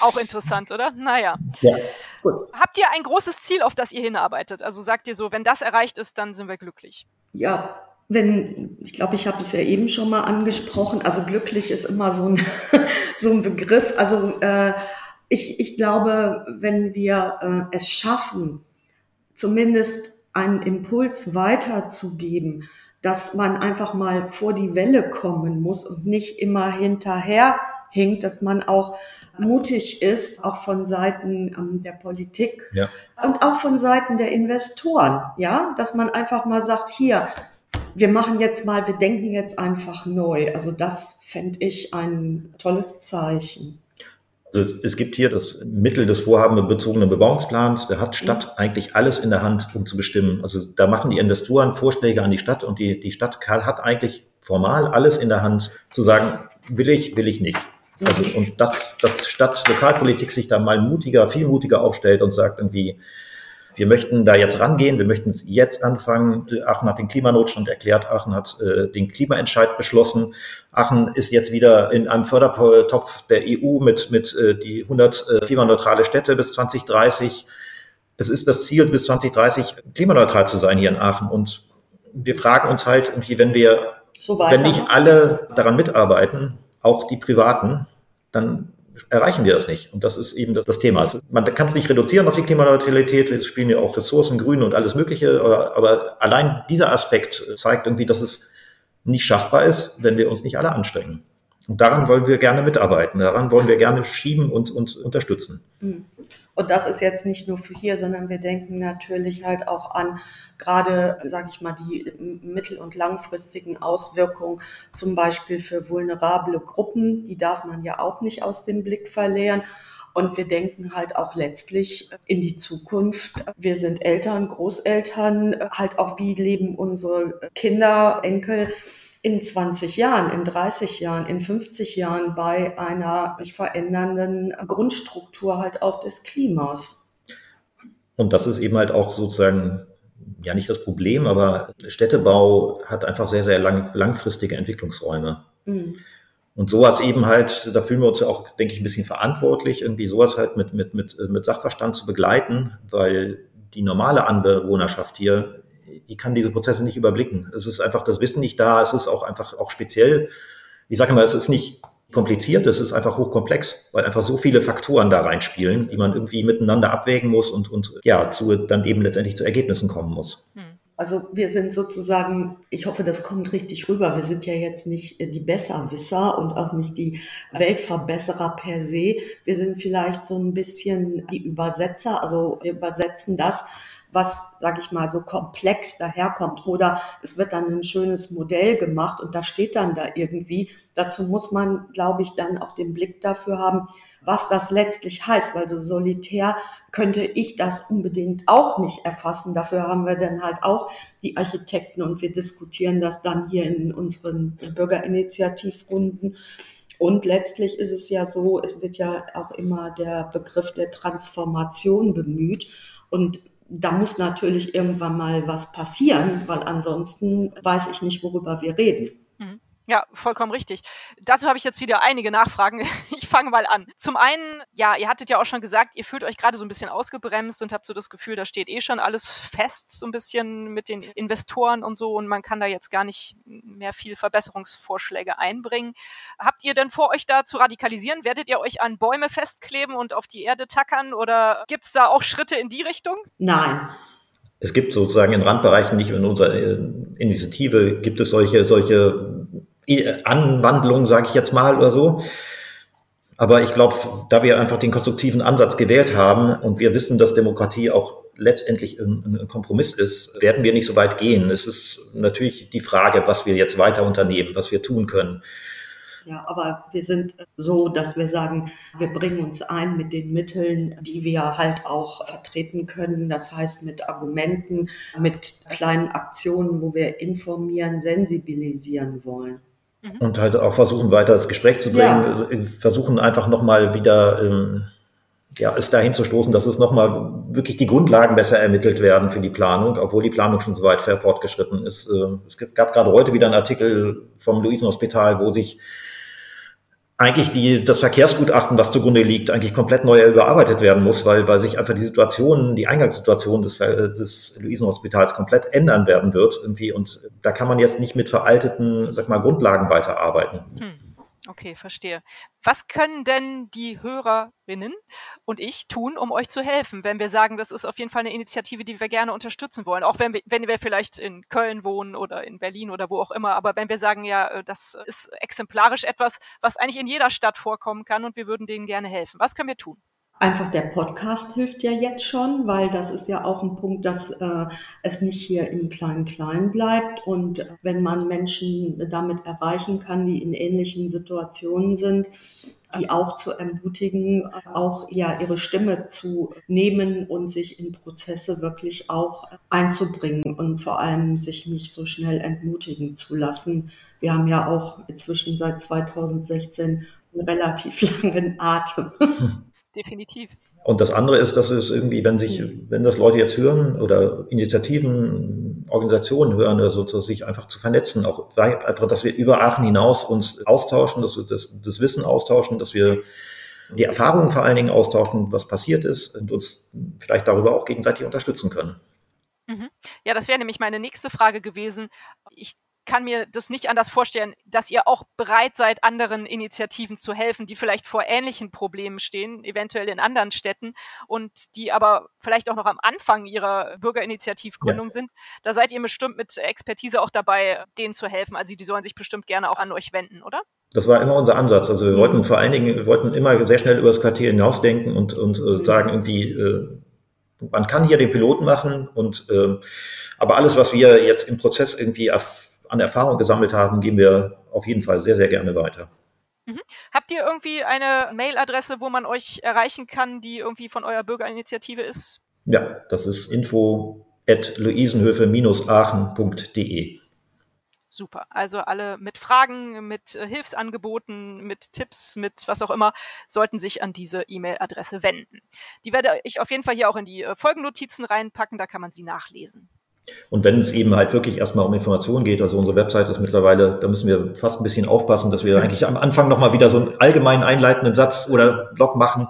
Auch interessant, oder? Naja. Ja. Gut. Habt ihr ein großes Ziel, auf das ihr hinarbeitet? Also sagt ihr so, wenn das erreicht ist, dann sind wir glücklich. Ja, wenn, ich glaube, ich habe es ja eben schon mal angesprochen, also glücklich ist immer so ein, (laughs) so ein Begriff. Also äh, ich, ich glaube, wenn wir äh, es schaffen, zumindest einen Impuls weiterzugeben, dass man einfach mal vor die Welle kommen muss und nicht immer hinterher hinkt, dass man auch mutig ist, auch von Seiten ähm, der Politik ja. und auch von Seiten der Investoren, ja, dass man einfach mal sagt, hier, wir machen jetzt mal, wir denken jetzt einfach neu. Also das fände ich ein tolles Zeichen. Also es, es, gibt hier das Mittel des vorhabenbezogenen Bebauungsplans. Da hat Stadt mhm. eigentlich alles in der Hand, um zu bestimmen. Also da machen die Investoren Vorschläge an die Stadt und die, die Stadt hat eigentlich formal alles in der Hand, zu sagen, will ich, will ich nicht. Also, mhm. und dass, dass Stadt Lokalpolitik sich da mal mutiger, viel mutiger aufstellt und sagt irgendwie, Wir möchten da jetzt rangehen, wir möchten es jetzt anfangen. Aachen hat den Klimanotstand erklärt, Aachen hat äh, den Klimaentscheid beschlossen. Aachen ist jetzt wieder in einem Fördertopf der EU mit, mit äh, die 100 äh, klimaneutrale Städte bis 2030. Es ist das Ziel, bis 2030 klimaneutral zu sein hier in Aachen. Und wir fragen uns halt irgendwie, wenn wir, so wenn nicht alle daran mitarbeiten, auch die Privaten, dann erreichen wir das nicht. Und das ist eben das, das Thema. Also man kann es nicht reduzieren auf die Klimaneutralität. Es spielen ja auch Ressourcen, Grün und alles Mögliche. Aber, aber allein dieser Aspekt zeigt irgendwie, dass es nicht schaffbar ist, wenn wir uns nicht alle anstrengen. Und daran wollen wir gerne mitarbeiten. Daran wollen wir gerne schieben und, und unterstützen. Mhm. Und das ist jetzt nicht nur für hier, sondern wir denken natürlich halt auch an gerade, sage ich mal, die mittel- und langfristigen Auswirkungen, zum Beispiel für vulnerable Gruppen. Die darf man ja auch nicht aus dem Blick verlieren. Und wir denken halt auch letztlich in die Zukunft. Wir sind Eltern, Großeltern, halt auch, wie leben unsere Kinder, Enkel in 20 Jahren, in 30 Jahren, in 50 Jahren bei einer sich verändernden Grundstruktur halt auch des Klimas. Und das ist eben halt auch sozusagen ja nicht das Problem, aber Städtebau hat einfach sehr, sehr lang, langfristige Entwicklungsräume. Mhm. Und sowas eben halt, da fühlen wir uns ja auch, denke ich, ein bisschen verantwortlich, irgendwie sowas halt mit, mit, mit, mit Sachverstand zu begleiten, weil die normale Anbewohnerschaft hier die kann diese Prozesse nicht überblicken. Es ist einfach das Wissen nicht da. Es ist auch einfach auch speziell. Ich sage immer, es ist nicht kompliziert, es ist einfach hochkomplex, weil einfach so viele Faktoren da reinspielen, die man irgendwie miteinander abwägen muss und, und ja, zu, dann eben letztendlich zu Ergebnissen kommen muss. Hm. Also wir sind sozusagen, ich hoffe, das kommt richtig rüber. Wir sind ja jetzt nicht die Besserwisser und auch nicht die Weltverbesserer per se. Wir sind vielleicht so ein bisschen die Übersetzer. Also wir übersetzen das, was, sage ich mal, so komplex daherkommt. Oder es wird dann ein schönes Modell gemacht und da steht dann da irgendwie. Dazu muss man, glaube ich, dann auch den Blick dafür haben, was das letztlich heißt, weil so solitär könnte ich das unbedingt auch nicht erfassen. Dafür haben wir dann halt auch die Architekten und wir diskutieren das dann hier in unseren Bürgerinitiativrunden. Und letztlich ist es ja so, es wird ja auch immer der Begriff der Transformation bemüht. Und da muss natürlich irgendwann mal was passieren, weil ansonsten weiß ich nicht, worüber wir reden. Ja, vollkommen richtig. Dazu habe ich jetzt wieder einige Nachfragen. (laughs) Ich fange mal an. Zum einen, ja, ihr hattet ja auch schon gesagt, ihr fühlt euch gerade so ein bisschen ausgebremst und habt so das Gefühl, da steht eh schon alles fest, so ein bisschen mit den Investoren und so und man kann da jetzt gar nicht mehr viel Verbesserungsvorschläge einbringen. Habt ihr denn vor, euch da zu radikalisieren? Werdet ihr euch an Bäume festkleben und auf die Erde tackern oder gibt es da auch Schritte in die Richtung? Nein. Es gibt sozusagen in Randbereichen, nicht in unserer äh, Initiative, gibt es solche, solche Anwandlung, sage ich jetzt mal oder so. Aber ich glaube, da wir einfach den konstruktiven Ansatz gewählt haben und wir wissen, dass Demokratie auch letztendlich ein, ein, Kompromiss ist, werden wir nicht so weit gehen. Es ist natürlich die Frage, was wir jetzt weiter unternehmen, was wir tun können. Ja, aber wir sind so, dass wir sagen, wir bringen uns ein mit den Mitteln, die wir halt auch vertreten können. Das heißt mit Argumenten, mit kleinen Aktionen, wo wir informieren, sensibilisieren wollen. Mhm. Und halt auch versuchen, weiter das Gespräch zu bringen, ja. versuchen einfach nochmal wieder, ähm, ja, es dahin zu stoßen, dass es nochmal wirklich die Grundlagen besser ermittelt werden für die Planung, obwohl die Planung schon so weit fortgeschritten ist. Äh, es gab gerade heute wieder einen Artikel vom Luisenhospital, wo sich eigentlich die, das Verkehrsgutachten, was zugrunde liegt, eigentlich komplett neu überarbeitet werden muss, weil, weil sich einfach die Situation, die Eingangssituation des, des Luisenhospitals komplett ändern werden wird irgendwie. Und da kann man jetzt nicht mit veralteten, sag mal, Grundlagen weiterarbeiten. Hm. Okay, verstehe. Was können denn die Hörerinnen und ich tun, um euch zu helfen, wenn wir sagen, das ist auf jeden Fall eine Initiative, die wir gerne unterstützen wollen, auch wenn wir, wenn wir vielleicht in Köln wohnen oder in Berlin oder wo auch immer, aber wenn wir sagen, ja, äh, das ist exemplarisch etwas, was eigentlich in jeder Stadt vorkommen kann und wir würden denen gerne helfen. Was können wir tun? Einfach der Podcast hilft ja jetzt schon, weil das ist ja auch ein Punkt, dass äh, es nicht hier im Klein-Klein bleibt. Und wenn man Menschen damit erreichen kann, die in ähnlichen Situationen sind, die auch zu ermutigen, auch ja ihre Stimme zu nehmen und sich in Prozesse wirklich auch einzubringen und vor allem sich nicht so schnell entmutigen zu lassen. Wir haben ja auch inzwischen seit 2016 einen relativ (laughs) langen Atem. (laughs) definitiv. Und das andere ist, dass es irgendwie, wenn sich, wenn das Leute jetzt hören oder Initiativen, Organisationen hören oder so, sich einfach zu vernetzen, auch einfach, dass wir über Aachen hinaus uns austauschen, dass wir das, das Wissen austauschen, dass wir die Erfahrungen vor allen Dingen austauschen, was passiert ist und uns vielleicht darüber auch gegenseitig unterstützen können. Mhm. Ja, das wäre nämlich meine nächste Frage gewesen. Ich kann mir das nicht anders vorstellen, dass ihr auch bereit seid, anderen Initiativen zu helfen, die vielleicht vor ähnlichen Problemen stehen, eventuell in anderen Städten und die aber vielleicht auch noch am Anfang ihrer Bürgerinitiativgründung ja. sind. Da seid ihr bestimmt mit Expertise auch dabei, denen zu helfen. Also die sollen sich bestimmt gerne auch an euch wenden, oder? Das war immer unser Ansatz. Also wir wollten vor allen Dingen, wir wollten immer sehr schnell über das Quartier hinausdenken und, und äh, mhm. sagen irgendwie, äh, man kann hier den Piloten machen und äh, aber alles, was wir jetzt im Prozess irgendwie an Erfahrung gesammelt haben, geben wir auf jeden Fall sehr, sehr gerne weiter. Mhm. Habt ihr irgendwie eine Mailadresse, wo man euch erreichen kann, die irgendwie von eurer Bürgerinitiative ist? Ja, das ist info at luisenhöfe-aachen.de. Super. Also alle mit Fragen, mit äh, Hilfsangeboten, mit Tipps, mit was auch immer, sollten sich an diese E-Mail-Adresse wenden. Die werde ich auf jeden Fall hier auch in die äh, Folgennotizen reinpacken, da kann man sie nachlesen. Und wenn es eben halt wirklich erstmal um Informationen geht, also unsere Website ist mittlerweile, da müssen wir fast ein bisschen aufpassen, dass wir eigentlich am Anfang nochmal wieder so einen allgemeinen einleitenden Satz oder Blog machen.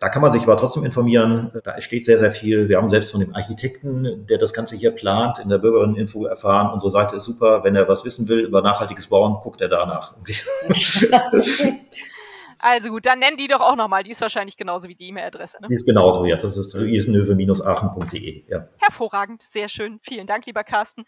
Da kann man sich aber trotzdem informieren. Da steht sehr, sehr viel. Wir haben selbst von dem Architekten, der das Ganze hier plant, in der Bürgerinneninfo erfahren. Unsere Seite ist super. Wenn er was wissen will über nachhaltiges Bauen, guckt er danach. (laughs) (laughs) Also gut, dann nennen die doch auch nochmal. Die ist wahrscheinlich genauso wie die E-Mail-Adresse. Ne? Die ist genauso, ja. Das ist isenhöfe-aachen.de. Ja. Hervorragend, sehr schön. Vielen Dank, lieber Carsten.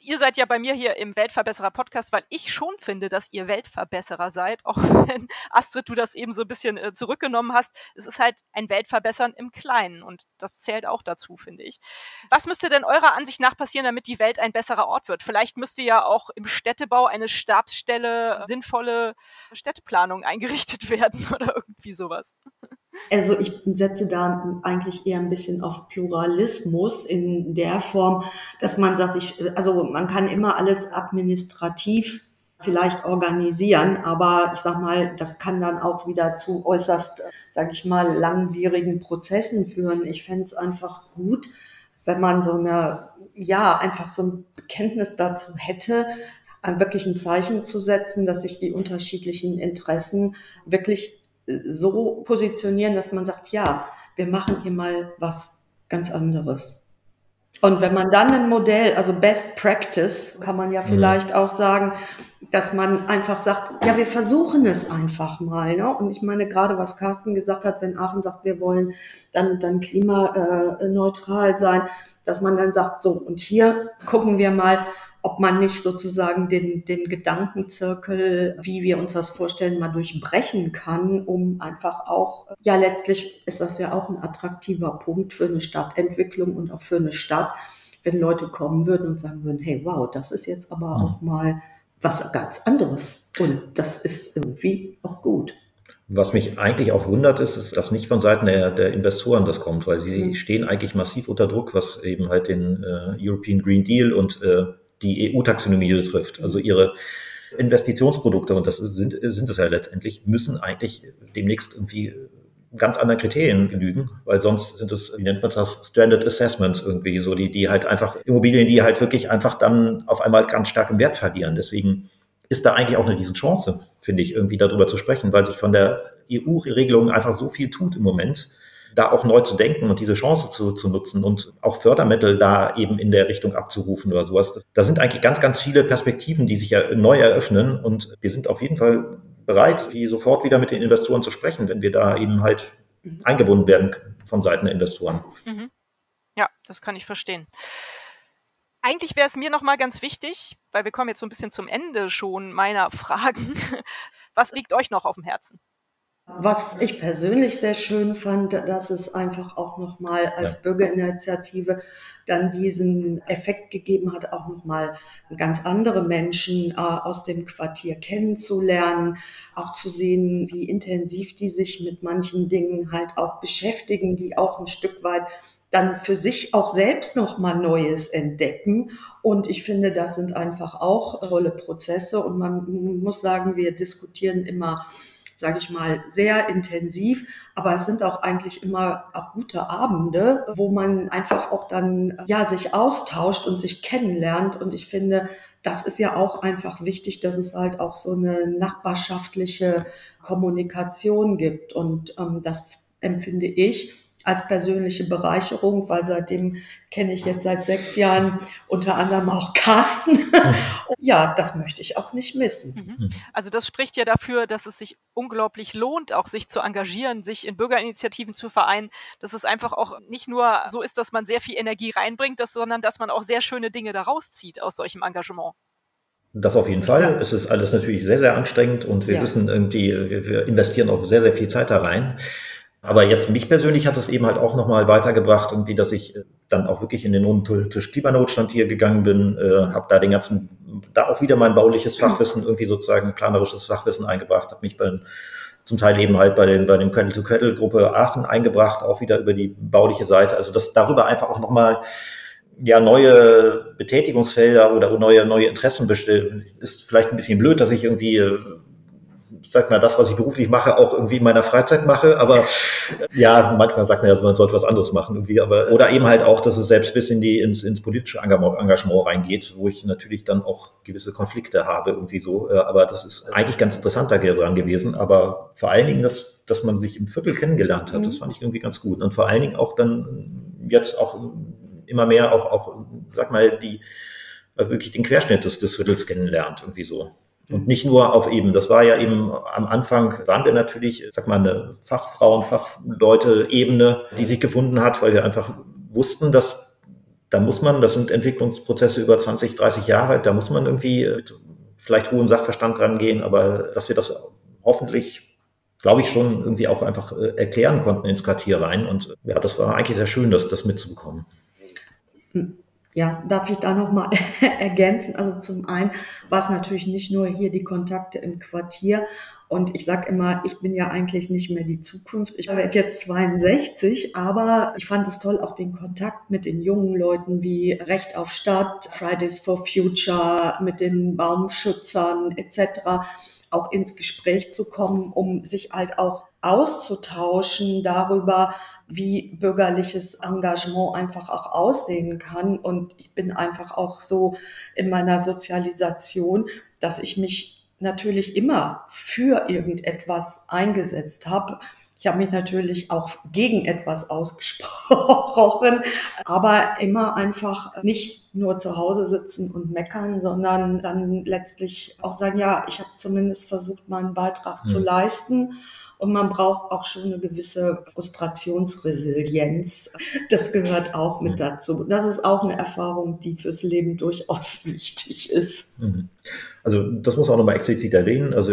Ihr seid ja bei mir hier im Weltverbesserer Podcast, weil ich schon finde, dass ihr Weltverbesserer seid, auch (laughs) wenn Astrid, du das eben so ein bisschen äh, zurückgenommen hast. Es ist halt ein Weltverbessern im Kleinen und das zählt auch dazu, finde ich. Was müsste denn eurer Ansicht nach passieren, damit die Welt ein besserer Ort wird? Vielleicht müsste ja auch im Städtebau eine Stabsstelle sinnvolle Städteplanung eingerichtet werden werden (laughs) oder irgendwie sowas. Also ich setze da eigentlich eher ein bisschen auf Pluralismus in der Form, dass man sagt, ich, also man kann immer alles administrativ vielleicht organisieren, aber ich sag mal, das kann dann auch wieder zu äußerst, sag ich mal, langwierigen Prozessen führen. Ich fände es einfach gut, wenn man so eine, ja, einfach so ein Bekenntnis dazu hätte, wirklich ein Zeichen zu setzen, dass sich die unterschiedlichen Interessen wirklich äh, so positionieren, dass man sagt, ja, wir machen hier mal was ganz anderes. Und wenn man dann ein Modell, also Best Practice, kann man ja mhm. vielleicht auch sagen, dass man einfach sagt, ja, wir versuchen es einfach mal. Ne? Und ich meine, gerade was Carsten gesagt hat, wenn Aachen sagt, wir wollen dann, dann klimaneutral sein, dass man dann sagt, so, und hier gucken wir mal, ob man nicht sozusagen den, den Gedankenzirkel, wie wir uns das vorstellen, mal durchbrechen kann, um einfach auch, ja, letztlich ist das ja auch ein attraktiver Punkt für eine Stadtentwicklung und auch für eine Stadt, wenn Leute kommen würden und sagen würden, hey, wow, das ist jetzt aber mhm. auch mal was ganz anderes. Und das ist irgendwie auch gut. Was mich eigentlich auch wundert, ist, ist, dass nicht von Seiten der, der Investoren das kommt, weil sie mhm. stehen eigentlich massiv unter Druck, was eben halt den äh, European Green Deal und äh, die EU-Taxonomie betrifft. Also ihre Investitionsprodukte, und das sind, sind es ja letztendlich, müssen eigentlich demnächst irgendwie ganz anderen Kriterien genügen, weil sonst sind es, wie nennt man das, Stranded Assessments irgendwie, so die, die halt einfach Immobilien, die halt wirklich einfach dann auf einmal ganz stark im Wert verlieren. Deswegen ist da eigentlich auch eine Riesenchance, finde ich, irgendwie darüber zu sprechen, weil sich von der EU-Regelung einfach so viel tut im Moment da auch neu zu denken und diese Chance zu, zu nutzen und auch Fördermittel da eben in der Richtung abzurufen oder sowas. Da sind eigentlich ganz, ganz viele Perspektiven, die sich ja neu eröffnen und wir sind auf jeden Fall bereit, wie sofort wieder mit den Investoren zu sprechen, wenn wir da eben halt mhm. eingebunden werden von Seiten der Investoren. Mhm. Ja, das kann ich verstehen. Eigentlich wäre es mir nochmal ganz wichtig, weil wir kommen jetzt so ein bisschen zum Ende schon meiner Fragen. (laughs) Was liegt euch noch auf dem Herzen? Was ich persönlich sehr schön fand, dass es einfach auch nochmal als ja. Bürgerinitiative dann diesen Effekt gegeben hat, auch nochmal ganz andere Menschen äh, aus dem Quartier kennenzulernen, auch zu sehen, wie intensiv die sich mit manchen Dingen halt auch beschäftigen, die auch ein Stück weit dann für sich auch selbst nochmal Neues entdecken. Und ich finde, das sind einfach auch tolle Prozesse. Und man muss sagen, wir diskutieren immer sage ich mal, sehr intensiv. Aber es sind auch eigentlich immer auch gute Abende, wo man einfach auch dann ja sich austauscht und sich kennenlernt. Und ich finde, das ist ja auch einfach wichtig, dass es halt auch so eine nachbarschaftliche Kommunikation gibt. Und ähm, das empfinde ich als persönliche Bereicherung, weil seitdem kenne ich jetzt seit sechs Jahren unter anderem auch Carsten. ja, das möchte ich auch nicht missen. Mhm. mhm. Also das spricht ja dafür, dass es sich unglaublich lohnt, auch sich zu engagieren, sich in Bürgerinitiativen zu vereinen, dass es einfach auch nicht nur so ist, dass man sehr viel Energie reinbringt, sondern dass man auch sehr schöne Dinge daraus zieht aus solchem Engagement. Das auf jeden Fall. Ja. Es ist alles natürlich sehr, sehr anstrengend und wir ja. wissen irgendwie, wir, wir investieren auch sehr, sehr viel Zeit da rein. Aber jetzt mich persönlich hat es eben halt auch nochmal weitergebracht, irgendwie, dass ich äh, dann auch wirklich in den Tisch Klimanotstand hier gegangen bin, äh, habe da den ganzen, da auch wieder mein bauliches Fachwissen, irgendwie sozusagen planerisches Fachwissen eingebracht, habe mich bei, zum Teil eben halt bei den, bei dem Kettle-to-Kettle-Gruppe Aachen eingebracht, auch wieder über die bauliche Seite. Also das darüber einfach auch nochmal ja, neue Betätigungsfelder oder neue, neue Interessen bestimmt. Ist vielleicht ein bisschen blöd, dass ich irgendwie äh, sag mal, das, was ich beruflich mache, auch irgendwie in meiner Freizeit mache. Aber ja, manchmal sagt man ja, man sollte was anderes machen irgendwie. Aber oder eben halt auch, dass es selbst bis in die ins, ins politische Engagement reingeht, wo ich natürlich dann auch gewisse Konflikte habe irgendwie so. Äh, aber das ist eigentlich ganz interessant daran gewesen. Aber vor allen Dingen, dass, dass man sich im Viertel kennengelernt hat, mhm. das fand ich irgendwie ganz gut. Und vor allen Dingen auch dann jetzt auch immer mehr auch, auch sag mal, die wirklich den Querschnitt des, des Viertels kennenlernt, irgendwie so. Und nicht nur auf eben, das war ja eben am Anfang, waren wir natürlich, sag mal, eine Fachfrauen, Fachleute-Ebene, die sich gefunden hat, weil wir einfach wussten, dass da muss man, das sind Entwicklungsprozesse über 20, 30 Jahre, da muss man irgendwie vielleicht hohen Sachverstand rangehen, aber dass wir das hoffentlich, glaube ich, schon irgendwie auch einfach äh, erklären konnten ins Quartier rein. Und ja, das war eigentlich sehr schön, das, das mitzubekommen. Hm. Ja, darf ich da nochmal (laughs) ergänzen? Also zum einen war es natürlich nicht nur hier die Kontakte im Quartier. Und ich sage immer, ich bin ja eigentlich nicht mehr die Zukunft. Ich werde jetzt 62, aber ich fand es toll, auch den Kontakt mit den jungen Leuten wie Recht auf Stadt, Fridays for Future, mit den Baumschützern etc. auch ins Gespräch zu kommen, um sich halt auch auszutauschen darüber, wie bürgerliches Engagement einfach auch aussehen kann. Und ich bin einfach auch so in meiner Sozialisation, dass ich mich natürlich immer für irgendetwas eingesetzt habe. Ich habe mich natürlich auch gegen etwas ausgesprochen, aber immer einfach nicht nur zu Hause sitzen und meckern, sondern dann letztlich auch sagen, ja, ich habe zumindest versucht, meinen Beitrag mhm. zu leisten und man braucht auch schon eine gewisse Frustrationsresilienz. Das gehört auch mit mhm. dazu. Das ist auch eine Erfahrung, die fürs Leben durchaus (laughs) wichtig ist. Mhm. Also das muss man auch nochmal explizit erwähnen. Also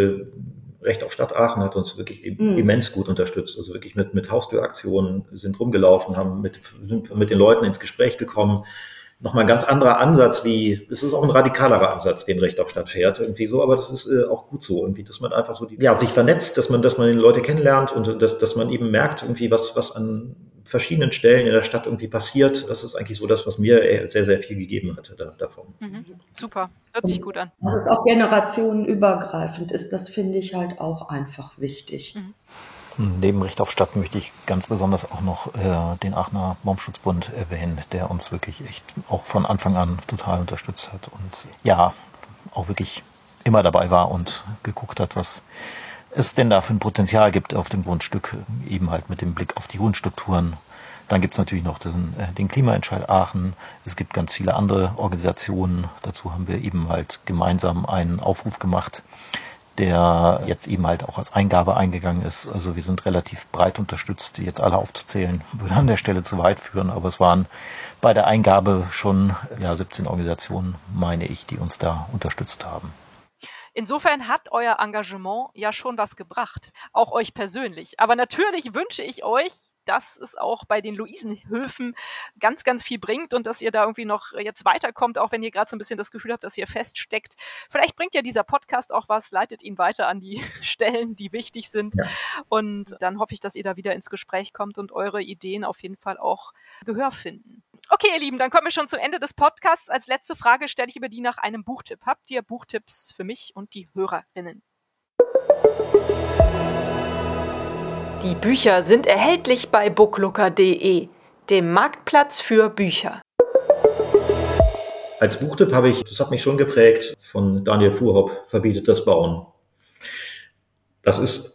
Recht auf Stadt Aachen hat uns wirklich mhm. immens gut unterstützt. Also wirklich mit, mit Haustüraktionen sind rumgelaufen, haben mit, sind mit den Leuten ins Gespräch gekommen nochmal ein ganz anderer Ansatz, wie, es ist auch ein radikalerer Ansatz, den Recht auf Stadt fährt, irgendwie so, aber das ist äh, auch gut so, irgendwie, dass man einfach so die, ja, sich vernetzt, dass man, dass man die Leute kennenlernt und dass, dass man eben merkt, irgendwie, was, was an verschiedenen Stellen in der Stadt irgendwie passiert. Das ist eigentlich so das, was mir sehr, sehr viel gegeben hatte da, davon. Mhm. Super, hört sich gut an. Dass es auch generationenübergreifend ist, das finde ich halt auch einfach wichtig. Mhm. Neben Recht auf Stadt möchte ich ganz besonders auch noch äh, den Aachener Baumschutzbund erwähnen, der uns wirklich echt auch von Anfang an total unterstützt hat und ja, auch wirklich immer dabei war und geguckt hat, was es denn da für ein Potenzial gibt auf dem Grundstück, eben halt mit dem Blick auf die Grundstrukturen. Dann gibt es natürlich noch den, äh, den Klimaentscheid Aachen. Es gibt ganz viele andere Organisationen. Dazu haben wir eben halt gemeinsam einen Aufruf gemacht, der jetzt eben halt auch als Eingabe eingegangen ist. Also wir sind relativ breit unterstützt. Jetzt alle aufzuzählen, (laughs) würde an der Stelle zu weit führen, aber es waren bei der Eingabe schon ja, 17 Organisationen, meine ich, die uns da unterstützt haben. Insofern hat euer Engagement ja schon was gebracht, auch euch persönlich. Aber natürlich wünsche ich euch, dass es auch bei den Luisenhöfen ganz, ganz viel bringt und dass ihr da irgendwie noch jetzt weiterkommt, auch wenn ihr gerade so ein bisschen das Gefühl habt, dass ihr feststeckt. Vielleicht bringt ja dieser Podcast auch was, leitet ihn weiter an die (laughs) Stellen, die wichtig sind. Ja. Und dann hoffe ich, dass ihr da wieder ins Gespräch kommt und eure Ideen auf jeden Fall auch Gehör finden. Okay, ihr Lieben, dann kommen wir schon zum Ende des Podcasts. Als letzte Frage stelle ich über die nach einem Buchtipp. Habt ihr Buchtipps für mich und die Hörerinnen? Die Bücher sind erhältlich bei booklooker.de, dem Marktplatz für Bücher. Als Buchtipp habe ich, das hat mich schon geprägt, von Daniel Fuhrhopp, Verbietet das Bauen. Das ist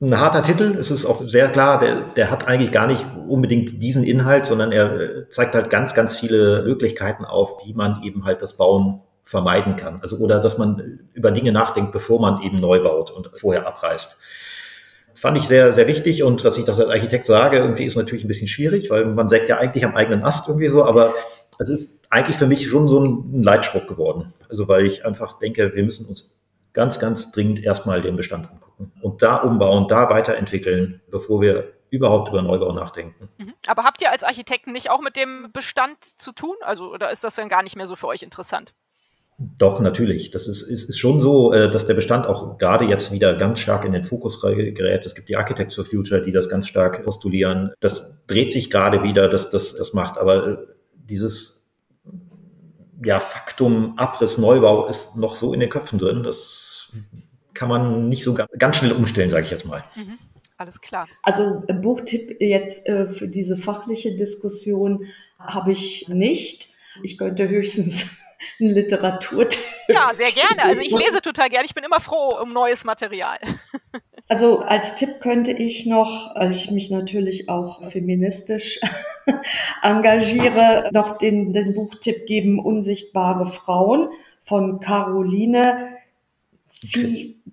ein harter Titel. Es ist auch sehr klar, der, der hat eigentlich gar nicht unbedingt diesen Inhalt, sondern er äh, zeigt halt ganz, ganz viele Möglichkeiten auf, wie man eben halt das Bauen vermeiden kann. Also oder dass man über Dinge nachdenkt, bevor man eben neu baut und vorher abreißt. Fand ich sehr, sehr wichtig und dass ich das als Architekt sage, irgendwie ist natürlich ein bisschen schwierig, weil man sägt ja eigentlich am eigenen Ast irgendwie so, aber es ist eigentlich für mich schon so ein Leitspruch geworden. Also weil ich einfach denke, wir müssen uns ganz, ganz dringend erstmal den Bestand angucken und da umbauen, da weiterentwickeln, bevor wir überhaupt über Neubau nachdenken. Mhm. Aber habt ihr als Architekten nicht auch mit dem Bestand zu tun? Also, oder ist das dann gar nicht mehr so für euch interessant? Doch, natürlich. Das ist, ist, ist schon so, äh, dass der Bestand auch gerade jetzt wieder ganz stark in den Fokus gerät. Es gibt die Architects for Future, die das ganz stark postulieren. Das dreht sich gerade wieder, dass das, das macht. Aber äh, dieses ja, Faktum Abriss, Neubau ist noch so in den Köpfen drin, das kann man nicht so ganz schnell umstellen, sage ich jetzt mal. Mhm. Alles klar. Also Buchtipp jetzt äh, für diese fachliche Diskussion habe ich nicht. Ich könnte höchstens (laughs) einen Literaturtipp. Ja, sehr gerne. Also ich lese total gerne. Ich bin immer froh um neues Material. (laughs) Also als Tipp könnte ich noch, weil ich mich natürlich auch feministisch (laughs) engagiere, noch den, den Buchtipp geben, Unsichtbare Frauen von Caroline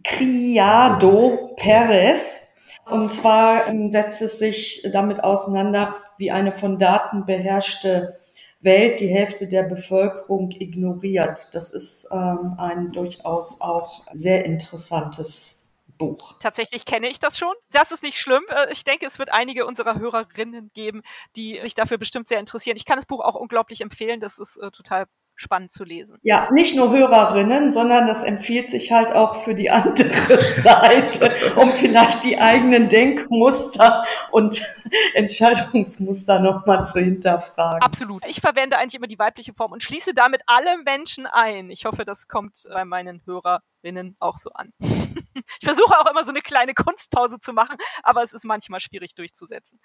Criado Perez. Und zwar ähm, setzt es sich damit auseinander, wie eine von Daten beherrschte Welt die Hälfte der Bevölkerung ignoriert. Das ist ähm, ein durchaus auch sehr interessantes Buch. Tatsächlich kenne ich das schon. Das ist nicht schlimm. Äh, ich denke, es wird einige unserer Hörerinnen geben, die sich dafür bestimmt sehr interessieren. Ich kann das Buch auch unglaublich empfehlen. Das ist äh, total spannend zu lesen. Ja, nicht nur Hörerinnen, sondern das empfiehlt sich halt auch für die andere (laughs) Seite, um vielleicht die eigenen Denkmuster und (laughs) Entscheidungsmuster nochmal zu hinterfragen. Absolut. Ich verwende eigentlich immer die weibliche Form und schließe damit alle Menschen ein. Ich hoffe, das kommt bei meinen Hörerinnen auch so an. (laughs) Ich versuche auch immer so eine kleine Kunstpause zu machen, aber es ist manchmal schwierig durchzusetzen.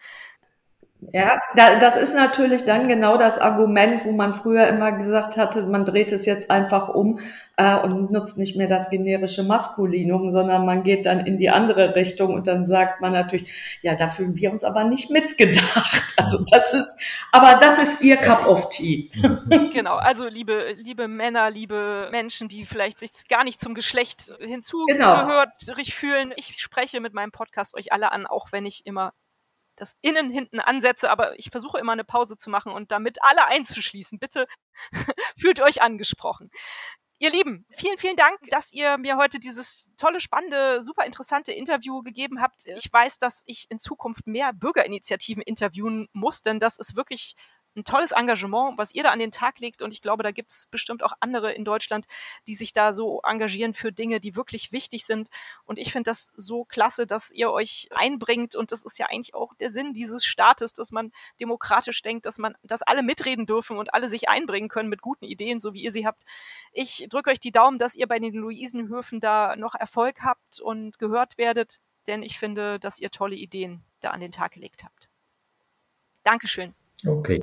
Ja, da, das ist natürlich dann genau das Argument, wo man früher immer gesagt hatte, man dreht es jetzt einfach um äh, und nutzt nicht mehr das generische Maskulinum, sondern man geht dann in die andere Richtung und dann sagt man natürlich, ja, da fühlen wir uns aber nicht mitgedacht. (laughs) Also das ist, aber das ist ihr Cup of Tea. (laughs) Genau, also liebe, liebe Männer, liebe Menschen, die vielleicht sich gar nicht zum Geschlecht hinzugehört genau. fühlen. Ich spreche mit meinem Podcast euch alle an, auch wenn ich immer das Innen hinten ansetze, aber ich versuche immer eine Pause zu machen und damit alle einzuschließen. Bitte (laughs) fühlt euch angesprochen. Ihr Lieben, vielen, vielen Dank, dass ihr mir heute dieses tolle, spannende, super interessante Interview gegeben habt. Ich weiß, dass ich in Zukunft mehr Bürgerinitiativen interviewen muss, denn das ist wirklich ein tolles Engagement, was ihr da an den Tag legt. Und ich glaube, da gibt es bestimmt auch andere in Deutschland, die sich da so engagieren für Dinge, die wirklich wichtig sind. Und ich finde das so klasse, dass ihr euch einbringt. Und das ist ja eigentlich auch der Sinn dieses Staates, dass man demokratisch denkt, dass man, dass alle mitreden dürfen und alle sich einbringen können mit guten Ideen, so wie ihr sie habt. Ich drücke euch die Daumen, dass ihr bei den Luisenhöfen da noch Erfolg habt und gehört werdet, denn ich finde, dass ihr tolle Ideen da an den Tag gelegt habt. Dankeschön. Okay.